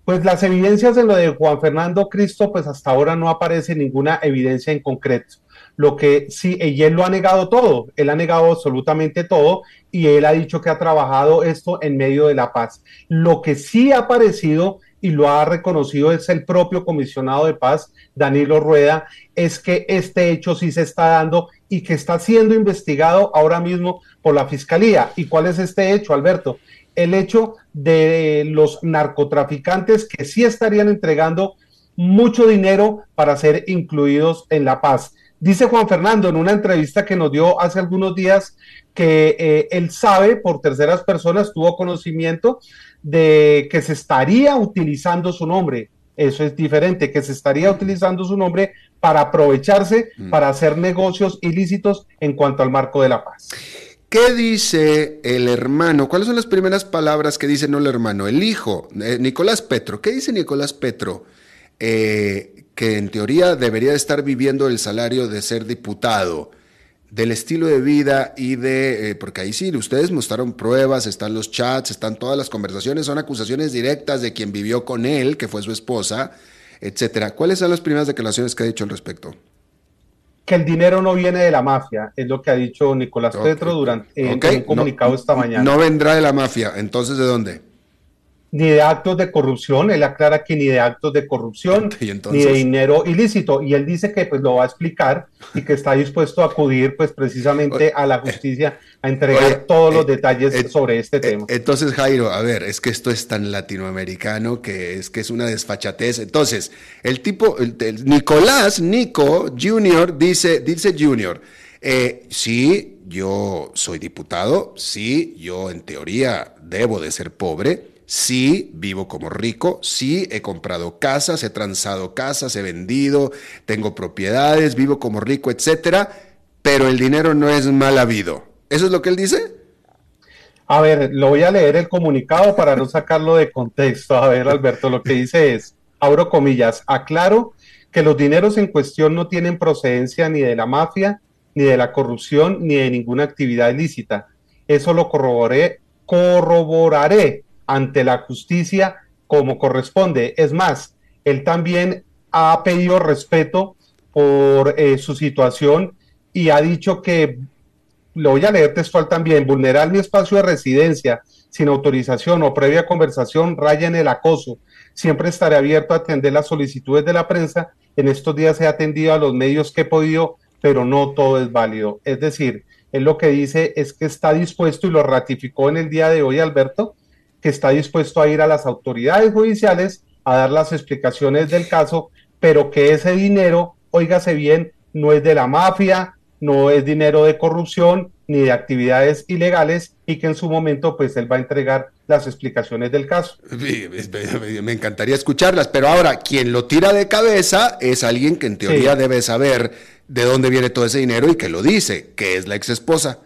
Pues las evidencias en lo de Juan Fernando Cristo, pues hasta ahora no aparece ninguna evidencia en concreto. Lo que sí, y él lo ha negado todo, él ha negado absolutamente todo y él ha dicho que ha trabajado esto en medio de la paz. Lo que sí ha aparecido y lo ha reconocido es el propio comisionado de paz, Danilo Rueda, es que este hecho sí se está dando y que está siendo investigado ahora mismo por la fiscalía. ¿Y cuál es este hecho, Alberto? El hecho de los narcotraficantes que sí estarían entregando mucho dinero para ser incluidos en la paz. Dice Juan Fernando en una entrevista que nos dio hace algunos días que eh, él sabe por terceras personas, tuvo conocimiento de que se estaría utilizando su nombre. Eso es diferente, que se estaría utilizando su nombre para aprovecharse, mm. para hacer negocios ilícitos en cuanto al marco de la paz. ¿Qué dice el hermano? ¿Cuáles son las primeras palabras que dice no el hermano? El hijo, eh, Nicolás Petro. ¿Qué dice Nicolás Petro? Eh, que en teoría debería estar viviendo el salario de ser diputado, del estilo de vida y de, eh, porque ahí sí, ustedes mostraron pruebas, están los chats, están todas las conversaciones, son acusaciones directas de quien vivió con él, que fue su esposa, etcétera. ¿Cuáles son las primeras declaraciones que ha dicho al respecto? Que el dinero no viene de la mafia, es lo que ha dicho Nicolás Petro durante en, un comunicado esta mañana. No vendrá de la mafia, entonces ¿de dónde? Ni de actos de corrupción, él aclara que ni de actos de corrupción, ni de dinero ilícito, y él dice que pues lo va a explicar y que está dispuesto a acudir pues precisamente a la justicia a entregar todos los eh, detalles eh, sobre este eh, tema. Entonces, Jairo, a ver, es que esto es tan latinoamericano que es que es una desfachatez. Entonces, el tipo, Nicolás, Nico Junior, dice, dice Junior, sí, yo soy diputado, sí, yo en teoría debo de ser pobre, Sí, vivo como rico, sí, he comprado casas, he transado casas, he vendido, tengo propiedades, vivo como rico, etcétera, pero el dinero no es mal habido. ¿Eso es lo que él dice? A ver, lo voy a leer el comunicado para no sacarlo de contexto. A ver, Alberto, lo que dice es, abro comillas, aclaro que los dineros en cuestión no tienen procedencia ni de la mafia, ni de la corrupción, ni de ninguna actividad ilícita. Eso lo corroboré, corroboraré ante la justicia como corresponde. Es más, él también ha pedido respeto por eh, su situación y ha dicho que, lo voy a leer textual también, vulnerar mi espacio de residencia sin autorización o previa conversación raya en el acoso. Siempre estaré abierto a atender las solicitudes de la prensa. En estos días he atendido a los medios que he podido, pero no todo es válido. Es decir, él lo que dice es que está dispuesto y lo ratificó en el día de hoy, Alberto, que está dispuesto a ir a las autoridades judiciales a dar las explicaciones del caso, pero que ese dinero, óigase bien, no es de la mafia, no es dinero de corrupción ni de actividades ilegales y que en su momento pues él va a entregar las explicaciones del caso. Me encantaría escucharlas, pero ahora quien lo tira de cabeza es alguien que en teoría debe saber de dónde viene todo ese dinero y que lo dice, que es la ex esposa.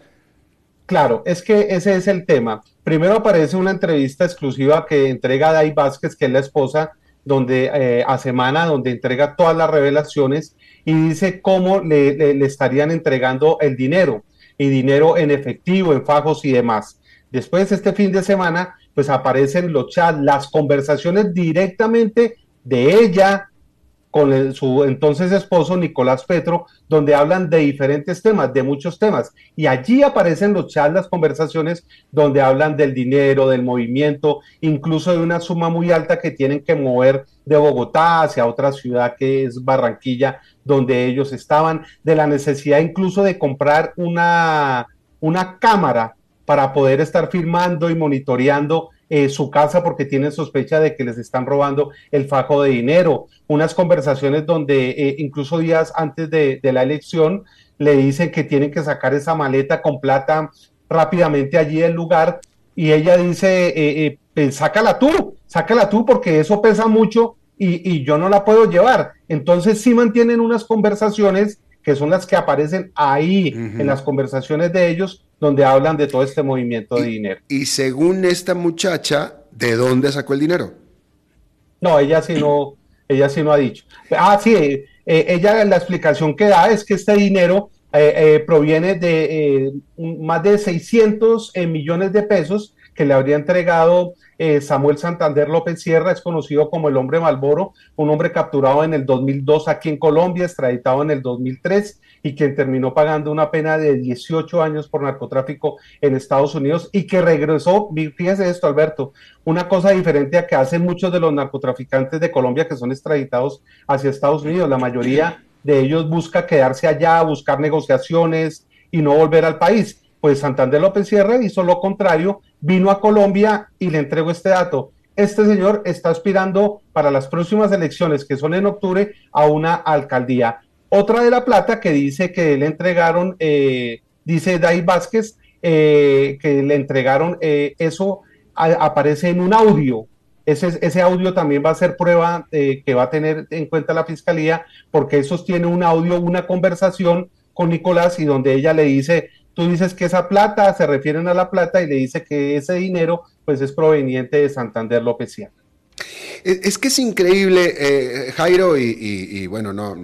Claro, es que ese es el tema. Primero aparece una entrevista exclusiva que entrega Dai Vázquez, que es la esposa, donde eh, a semana, donde entrega todas las revelaciones y dice cómo le, estarían entregando el dinero y dinero en efectivo, en fajos y demás. Después, este fin de semana, pues aparecen los chats, las conversaciones directamente de ella con su entonces esposo Nicolás Petro, donde hablan de diferentes temas, de muchos temas. Y allí aparecen los chats, las conversaciones donde hablan del dinero, del movimiento, incluso de una suma muy alta que tienen que mover de Bogotá hacia otra ciudad que es Barranquilla, donde ellos estaban, de la necesidad incluso de comprar una, una cámara para poder estar filmando y monitoreando eh, su casa porque tienen sospecha de que les están robando el fajo de dinero. Unas conversaciones donde eh, incluso días antes de, la elección le dicen que tienen que sacar esa maleta con plata rápidamente allí del lugar y ella dice, eh, pues, sácala tú, sácala tú porque eso pesa mucho y, yo no la puedo llevar. Entonces sí mantienen unas conversaciones que son las que aparecen ahí en las conversaciones de ellos, donde hablan de todo este movimiento de dinero. Y según esta muchacha, ¿de dónde sacó el dinero? No, ella sí no, ella sí no ha dicho. Ah, sí, eh, eh, ella la explicación que da es que este dinero eh, proviene de más de 600 millones de pesos que le habría entregado eh, Samuel Santander López Sierra es conocido como el hombre Malboro, un hombre capturado en el 2002 aquí en Colombia, extraditado en el 2003 y quien terminó pagando una pena de 18 años por narcotráfico en Estados Unidos y que regresó, fíjese esto Alberto, una cosa diferente a que hacen muchos de los narcotraficantes de Colombia que son extraditados hacia Estados Unidos, la mayoría de ellos busca quedarse allá, buscar negociaciones y no volver al país pues Santander López Sierra hizo lo contrario, vino a Colombia y le entregó este dato. Este señor está aspirando para las próximas elecciones, que son en octubre, a una alcaldía. Otra de La Plata que dice que le entregaron, eh, dice Dai Vázquez, eh, que le entregaron eh, eso, aparece en un audio. Ese, audio también va a ser prueba que va a tener en cuenta la fiscalía, porque eso tiene un audio, una conversación con Nicolás y donde ella le dice, Tú dices que esa plata, se refieren a la plata y le dice que ese dinero pues es proveniente de Santander López Es que es increíble, eh, Jairo, y, bueno, no,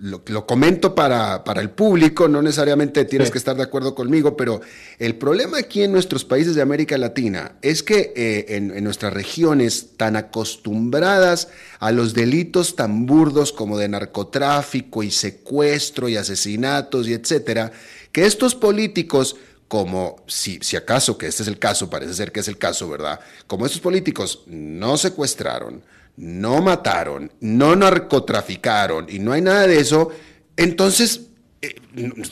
lo, comento para, para, el público, no necesariamente tienes que estar de acuerdo conmigo, pero el problema aquí en nuestros países de América Latina es que eh, en, en, nuestras regiones tan acostumbradas a los delitos tan burdos como de narcotráfico y secuestro y asesinatos y etcétera, que estos políticos, como si, si acaso que este es el caso, parece ser que es el caso, ¿verdad? Como estos políticos no secuestraron, no mataron, no narcotraficaron y no hay nada de eso, entonces, eh,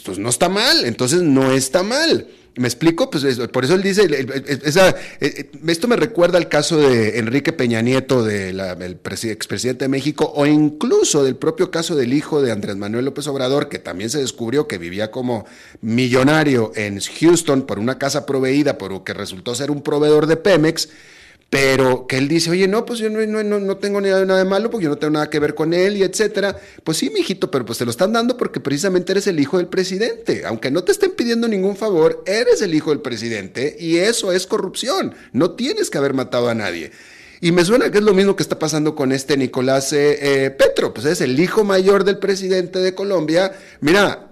pues no está mal, entonces no está mal. ¿Me explico? Pues por eso él dice, eh, eh, esto me recuerda al caso de Enrique Peña Nieto, del expresidente de México, o incluso del propio caso del hijo de Andrés Manuel López Obrador, que también se descubrió que vivía como millonario en Houston por una casa proveída, por lo que resultó ser un proveedor de Pemex pero que él dice, oye, no, pues yo no, no, no tengo nada de malo porque yo no tengo nada que ver con él y etcétera. Pues sí, mijito, pero pues te lo están dando porque precisamente eres el hijo del presidente. Aunque no te estén pidiendo ningún favor, eres el hijo del presidente y eso es corrupción. No tienes que haber matado a nadie. Y me suena que es lo mismo que está pasando con este Nicolás eh, eh, Petro, pues es el hijo mayor del presidente de Colombia. Mira,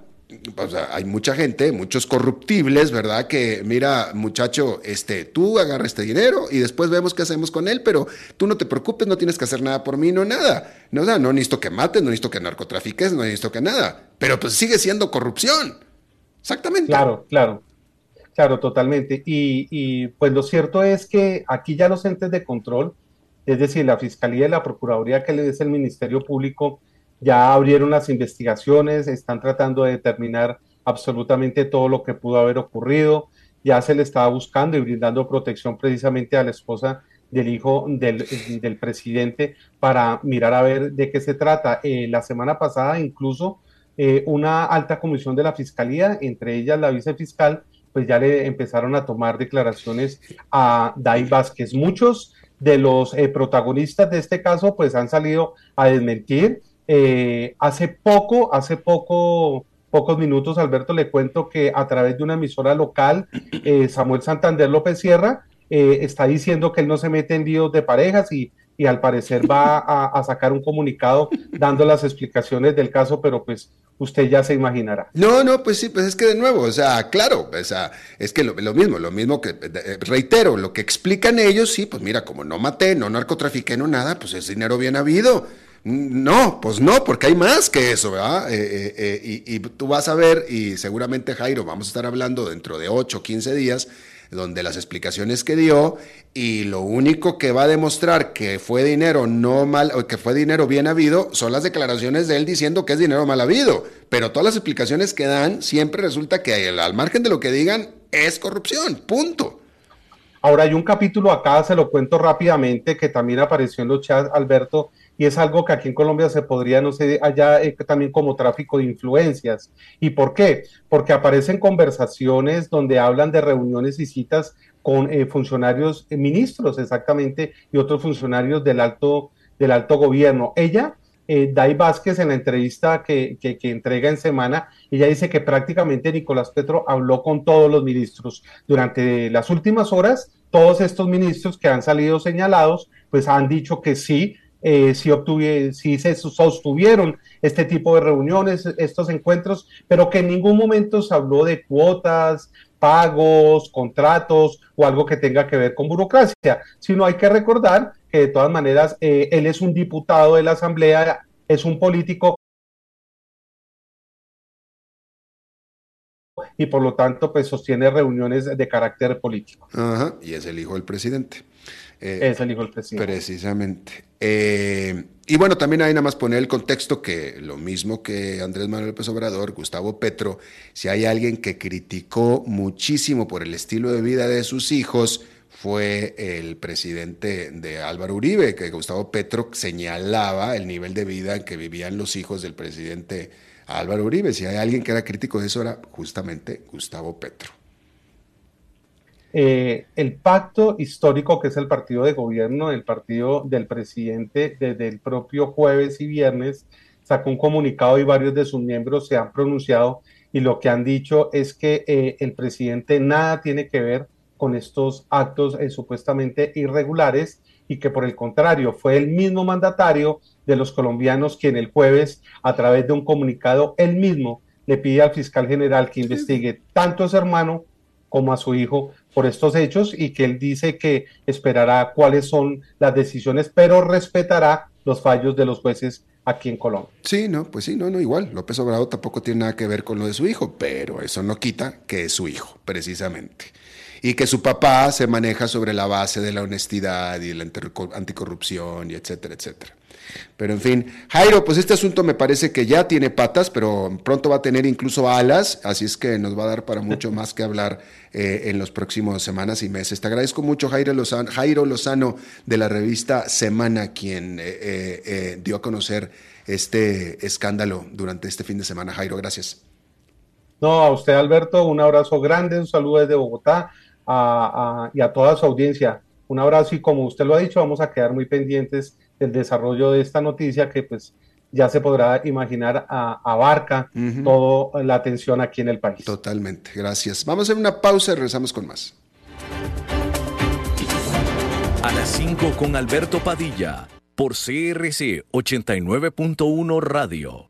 hay mucha gente, muchos corruptibles, ¿verdad? Que mira, muchacho, este, tú agarra este dinero y después vemos qué hacemos con él, pero tú no te preocupes, no tienes que hacer nada por mí, no nada. No, no necesito que mates, no necesito que narcotrafiques, no necesito que nada. Pero pues sigue siendo corrupción. Exactamente. Claro, claro. Claro, totalmente. Y, pues lo cierto es que aquí ya los entes de control, es decir, la Fiscalía y la Procuraduría que le es el Ministerio Público, ya abrieron las investigaciones, están tratando de determinar absolutamente todo lo que pudo haber ocurrido, ya se le estaba buscando y brindando protección precisamente a la esposa del hijo del, presidente para mirar a ver de qué se trata. Eh, la semana pasada incluso eh, una alta comisión de la fiscalía, entre ellas la vicefiscal, pues ya le empezaron a tomar declaraciones a Dai Vázquez. Muchos de los eh, protagonistas de este caso pues han salido a desmentir eh, hace poco, hace poco, pocos minutos, Alberto, le cuento que a través de una emisora local, eh, Samuel Santander López Sierra eh, está diciendo que él no se mete en líos de parejas y y al parecer va a, sacar un comunicado dando las explicaciones del caso, pero pues usted ya se imaginará. No, no, pues sí, pues es que de nuevo, o sea, claro, o sea, es que lo, mismo, lo mismo que, reitero, lo que explican ellos, sí, pues mira, como no maté, no narcotrafiqué, no nada, pues es dinero bien habido. No, pues no, porque hay más que eso, ¿verdad? Eh, eh, eh, y, y, tú vas a ver, y seguramente Jairo, vamos a estar hablando dentro de 8, 15 días, donde las explicaciones que dio y lo único que va a demostrar que fue dinero no mal o que fue dinero bien habido son las declaraciones de él diciendo que es dinero mal habido, pero todas las explicaciones que dan siempre resulta que al margen de lo que digan es corrupción, punto. Ahora hay un capítulo acá, se lo cuento rápidamente, que también apareció en los chats, Alberto, y es algo que aquí en Colombia se podría, no sé, allá eh, también como tráfico de influencias. ¿Y por qué? Porque aparecen conversaciones donde hablan de reuniones y citas con eh, funcionarios, eh, ministros exactamente, y otros funcionarios del alto, del alto gobierno. Ella, Dai Vázquez, en la entrevista que, que, que, entrega en semana, ella dice que prácticamente Nicolás Petro habló con todos los ministros. Durante las últimas horas, todos estos ministros que han salido señalados, pues han dicho que sí, eh, si, si se sostuvieron este tipo de reuniones, estos encuentros, pero que en ningún momento se habló de cuotas, pagos, contratos o algo que tenga que ver con burocracia, sino hay que recordar que de todas maneras eh, él es un diputado de la Asamblea, es un político y por lo tanto pues sostiene reuniones de carácter político. Ajá, y es el hijo del presidente. Eh, es el hijo del presidente. Precisamente. Eh, y bueno, también hay nada más poner el contexto que lo mismo que Andrés Manuel López Obrador, Gustavo Petro, si hay alguien que criticó muchísimo por el estilo de vida de sus hijos, fue el presidente de Álvaro Uribe, que Gustavo Petro señalaba el nivel de vida en que vivían los hijos del presidente Álvaro Uribe. Si hay alguien que era crítico de eso, era justamente Gustavo Petro. Eh, el pacto histórico que es el partido de gobierno, el partido del presidente, desde el propio jueves y viernes, sacó un comunicado y varios de sus miembros se han pronunciado y lo que han dicho es que eh, el presidente nada tiene que ver con estos actos eh, supuestamente irregulares y que por el contrario fue el mismo mandatario de los colombianos quien el jueves a través de un comunicado él mismo le pide al fiscal general que investigue tanto a su hermano como a su hijo por estos hechos y que él dice que esperará cuáles son las decisiones, pero respetará los fallos de los jueces aquí en Colombia. Sí, no, pues sí, no, no, igual. López Obrador tampoco tiene nada que ver con lo de su hijo, pero eso no quita que es su hijo, precisamente. Y que su papá se maneja sobre la base de la honestidad y la anticorrupción y etcétera, etcétera. Pero en fin, Jairo, pues este asunto me parece que ya tiene patas, pero pronto va a tener incluso alas, así es que nos va a dar para mucho más que hablar eh, en los próximos semanas y meses. Te agradezco mucho, Jairo Lozano, Jairo Lozano de la revista Semana, quien eh, eh, dio a conocer este escándalo durante este fin de semana. Jairo, gracias. No, a usted, Alberto, un abrazo grande, un saludo desde Bogotá y a toda su audiencia. Un abrazo y como usted lo ha dicho, vamos a quedar muy pendientes el desarrollo de esta noticia que pues ya se podrá imaginar abarca toda la atención aquí en el país. Totalmente, gracias. Vamos a hacer una pausa y regresamos con más. A las 5 con Alberto Padilla, por CRC 89.1 Radio.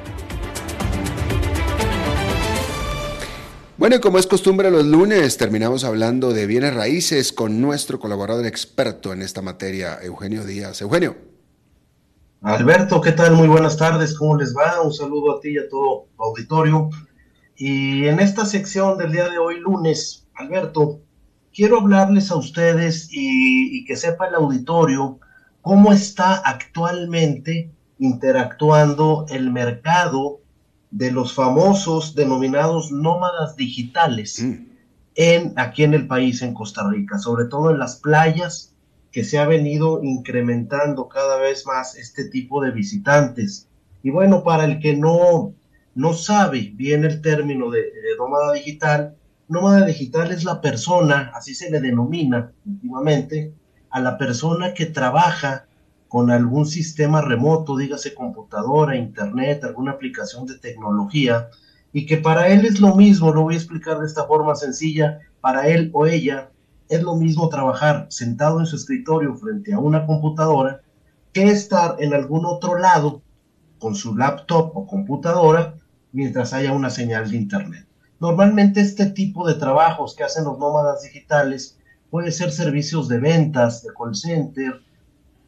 Bueno, y como es costumbre los lunes, terminamos hablando de bienes raíces con nuestro colaborador experto en esta materia, Eugenio Díaz. Eugenio. Alberto, ¿qué tal? Muy buenas tardes, ¿cómo les va? Un saludo a ti y a todo tu auditorio. Y en esta sección del día de hoy, lunes, Alberto, quiero hablarles a ustedes y, que sepa el auditorio cómo está actualmente interactuando el mercado de los famosos denominados nómadas digitales mm. en aquí en el país en Costa Rica, sobre todo en las playas que se ha venido incrementando cada vez más este tipo de visitantes. Y bueno, para el que no no sabe bien el término de, nómada digital, nómada digital es la persona, así se le denomina últimamente, a la persona que trabaja con algún sistema remoto, dígase computadora, internet, alguna aplicación de tecnología, y que para él es lo mismo, lo voy a explicar de esta forma sencilla, para él o ella es lo mismo trabajar sentado en su escritorio frente a una computadora que estar en algún otro lado con su laptop o computadora mientras haya una señal de Internet. Normalmente este tipo de trabajos que hacen los nómadas digitales puede ser servicios de ventas, de call center,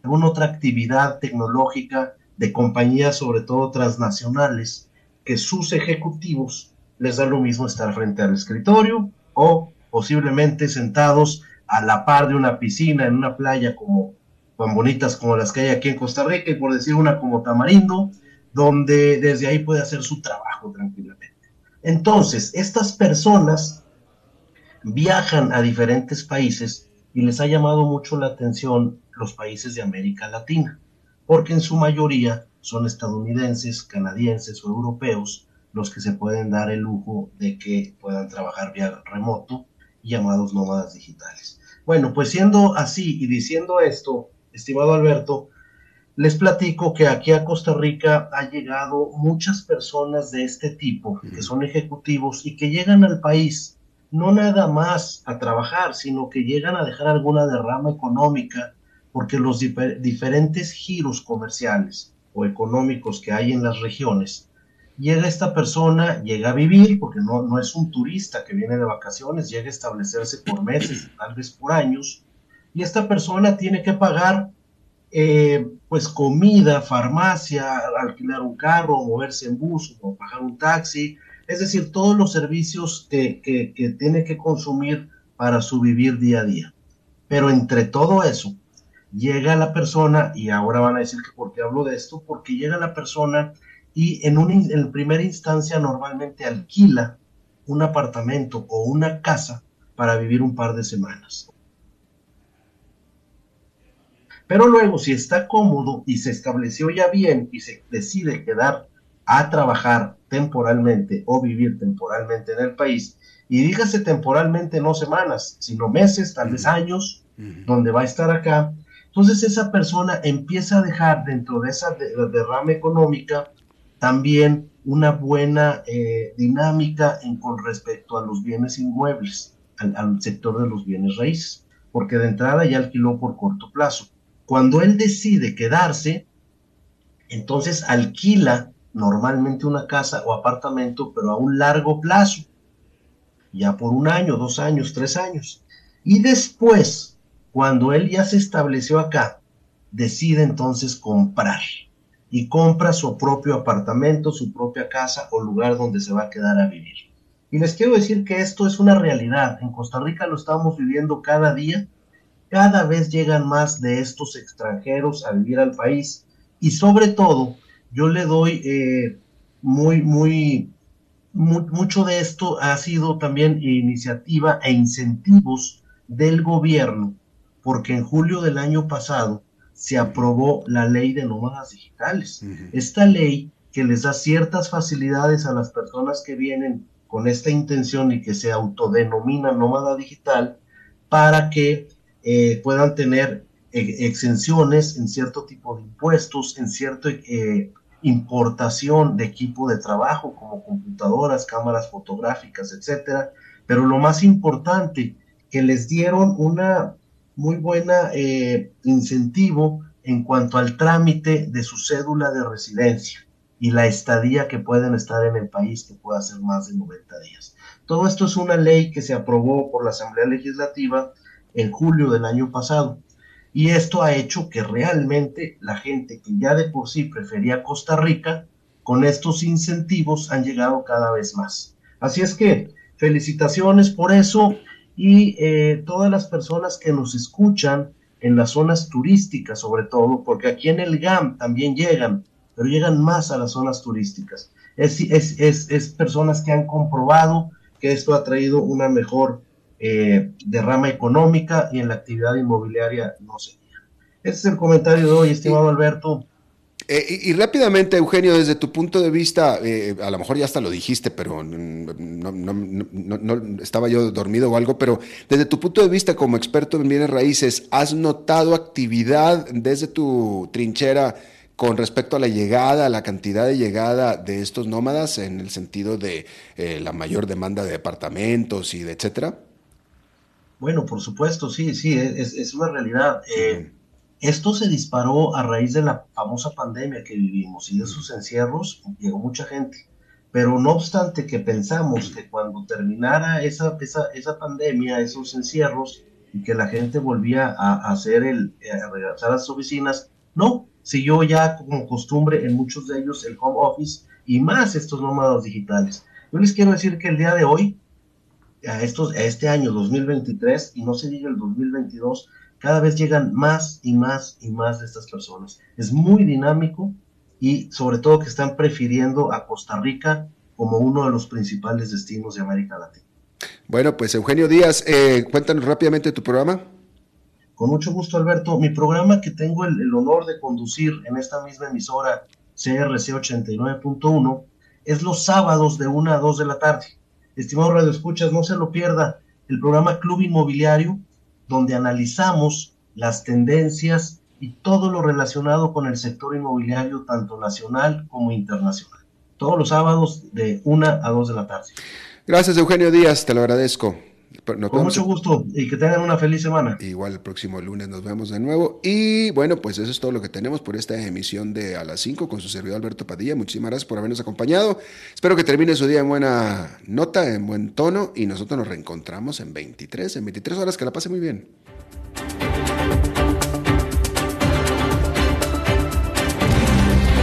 alguna otra actividad tecnológica de compañías, sobre todo transnacionales, que sus ejecutivos les da lo mismo estar frente al escritorio o posiblemente sentados a la par de una piscina en una playa como tan bonitas como las que hay aquí en Costa Rica y por decir una como Tamarindo, donde desde ahí puede hacer su trabajo tranquilamente. Entonces, estas personas viajan a diferentes países y les ha llamado mucho la atención los países de América Latina, porque en su mayoría son estadounidenses, canadienses o europeos los que se pueden dar el lujo de que puedan trabajar vía remoto, llamados nómadas digitales. Bueno, pues siendo así y diciendo esto, estimado Alberto, les platico que aquí a Costa Rica ha llegado muchas personas de este tipo, que son ejecutivos y que llegan al país no nada más a trabajar, sino que llegan a dejar alguna derrama económica, porque los diferentes giros comerciales o económicos que hay en las regiones, llega esta persona, llega a vivir, porque no, no es un turista que viene de vacaciones, llega a establecerse por meses, tal vez por años, y esta persona tiene que pagar eh, pues comida, farmacia, alquilar un carro, moverse en bus o pagar un taxi, es decir, todos los servicios que, que, tiene que consumir para su vivir día a día. Pero entre todo eso, llega la persona, y ahora van a decir que por qué hablo de esto, porque llega la persona y en, en primera instancia normalmente alquila un apartamento o una casa para vivir un par de semanas. Pero luego, si está cómodo y se estableció ya bien y se decide quedar a trabajar temporalmente o vivir temporalmente en el país, y dígase temporalmente no semanas, sino meses, tal vez años, donde va a estar acá, entonces esa persona empieza a dejar dentro de esa derrama económica también una buena eh, dinámica en, con respecto a los bienes inmuebles, al, al sector de los bienes raíces, porque de entrada ya alquiló por corto plazo. Cuando él decide quedarse, entonces alquila normalmente una casa o apartamento, pero a un largo plazo, ya por un año, dos años, tres años. Y después, cuando él ya se estableció acá, decide entonces comprar y compra su propio apartamento, su propia casa o lugar donde se va a quedar a vivir. Y les quiero decir que esto es una realidad. En Costa Rica lo estamos viviendo cada día cada vez llegan más de estos extranjeros a vivir al país y sobre todo yo le doy eh, muy, muy, mucho de esto ha sido también iniciativa e incentivos del gobierno, porque en julio del año pasado se aprobó la ley de nómadas digitales. Esta ley que les da ciertas facilidades a las personas que vienen con esta intención y que se autodenomina nómada digital para que eh, puedan tener eh, exenciones en cierto tipo de impuestos, en cierta eh, importación de equipo de trabajo como computadoras, cámaras fotográficas, etcétera. Pero lo más importante, que les dieron una muy buena incentivo en cuanto al trámite de su cédula de residencia y la estadía que pueden estar en el país, que pueda ser más de 90 días. Todo esto es una ley que se aprobó por la Asamblea Legislativa en julio del año pasado. Y esto ha hecho que realmente la gente que ya de por sí prefería Costa Rica, con estos incentivos han llegado cada vez más. Así es que felicitaciones por eso y eh, todas las personas que nos escuchan en las zonas turísticas sobre todo, porque aquí en el GAM también llegan, pero llegan más a las zonas turísticas. Es, es, es, es personas que han comprobado que esto ha traído una mejor eh, derrama económica y en la actividad inmobiliaria no se Ese es el comentario de hoy, estimado Alberto. Eh, y, rápidamente, Eugenio, desde tu punto de vista, eh, a lo mejor ya hasta lo dijiste, pero no, estaba yo dormido o algo, pero desde tu punto de vista como experto en bienes raíces, ¿has notado actividad desde tu trinchera con respecto a la llegada, a la cantidad de llegada de estos nómadas en el sentido de eh, la mayor demanda de departamentos y de etcétera? Bueno, por supuesto, sí, sí, es, una realidad. Esto se disparó a raíz de la famosa pandemia que vivimos y de sus encierros llegó mucha gente. Pero no obstante que pensamos que cuando terminara esa, esa, pandemia, esos encierros, y que la gente volvía a, hacer el, a regresar a las oficinas, no, siguió ya como costumbre en muchos de ellos el home office y más estos nómadas digitales. Yo les quiero decir que el día de hoy, a, estos, a este año 2023, y no se diga el 2022, cada vez llegan más y más y más de estas personas. Es muy dinámico y sobre todo que están prefiriendo a Costa Rica como uno de los principales destinos de América Latina. Bueno, pues Eugenio Díaz, eh, cuéntanos rápidamente tu programa. Con mucho gusto, Alberto. Mi programa que tengo el, el honor de conducir en esta misma emisora CRC 89.1 es los sábados de 1 a 2 de la tarde. Estimado Radio Escuchas, no se lo pierda. El programa Club Inmobiliario donde analizamos las tendencias y todo lo relacionado con el sector inmobiliario, tanto nacional como internacional. Todos los sábados de 1 a 2 de la tarde. Gracias, Eugenio Díaz, te lo agradezco. Con mucho gusto y que tengan una feliz semana. Igual el próximo lunes nos vemos de nuevo. Y bueno, pues eso es todo lo que tenemos por esta emisión de A las 5 con su servidor Alberto Padilla. Muchísimas gracias por habernos acompañado. Espero que termine su día en buena nota, en buen tono y nosotros nos reencontramos en 23, en 23 horas. Que la pase muy bien.